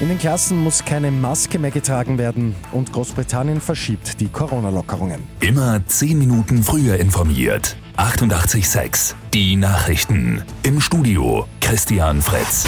In den Klassen muss keine Maske mehr getragen werden und Großbritannien verschiebt die Corona-Lockerungen. Immer 10 Minuten früher informiert. 88.6 Die Nachrichten. Im Studio Christian Fritz.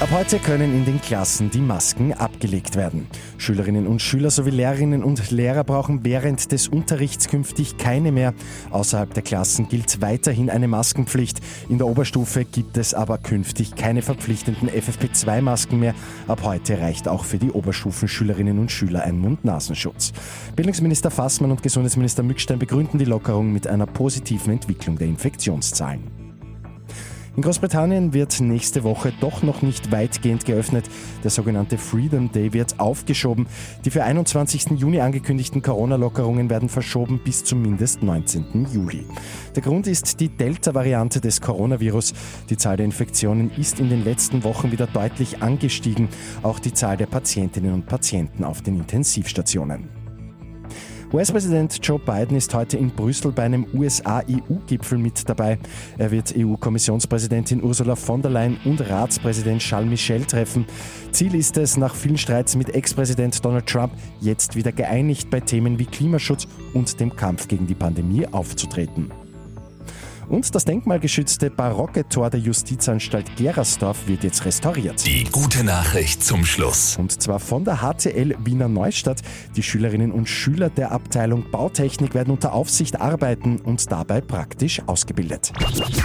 Ab heute können in den Klassen die Masken abgelegt werden. Schülerinnen und Schüler sowie Lehrerinnen und Lehrer brauchen während des Unterrichts künftig keine mehr. Außerhalb der Klassen gilt weiterhin eine Maskenpflicht. In der Oberstufe gibt es aber künftig keine verpflichtenden FFP2-Masken mehr. Ab heute reicht auch für die Oberstufenschülerinnen und Schüler ein Mund-Nasenschutz. Bildungsminister Fassmann und Gesundheitsminister Mückstein begründen die Lockerung mit einer positiven Entwicklung der Infektionszahlen. In Großbritannien wird nächste Woche doch noch nicht weitgehend geöffnet. Der sogenannte Freedom Day wird aufgeschoben. Die für 21. Juni angekündigten Corona-Lockerungen werden verschoben bis zumindest 19. Juli. Der Grund ist die Delta-Variante des Coronavirus. Die Zahl der Infektionen ist in den letzten Wochen wieder deutlich angestiegen. Auch die Zahl der Patientinnen und Patienten auf den Intensivstationen. US-Präsident Joe Biden ist heute in Brüssel bei einem USA-EU-Gipfel mit dabei. Er wird EU-Kommissionspräsidentin Ursula von der Leyen und Ratspräsident Charles Michel treffen. Ziel ist es, nach vielen Streits mit Ex-Präsident Donald Trump jetzt wieder geeinigt bei Themen wie Klimaschutz und dem Kampf gegen die Pandemie aufzutreten. Und das denkmalgeschützte barocke Tor der Justizanstalt Gerersdorf wird jetzt restauriert. Die gute Nachricht zum Schluss. Und zwar von der HTL Wiener Neustadt. Die Schülerinnen und Schüler der Abteilung Bautechnik werden unter Aufsicht arbeiten und dabei praktisch ausgebildet.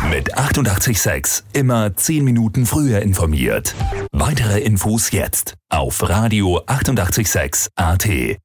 Mit 886 immer 10 Minuten früher informiert. Weitere Infos jetzt auf Radio 886 AT.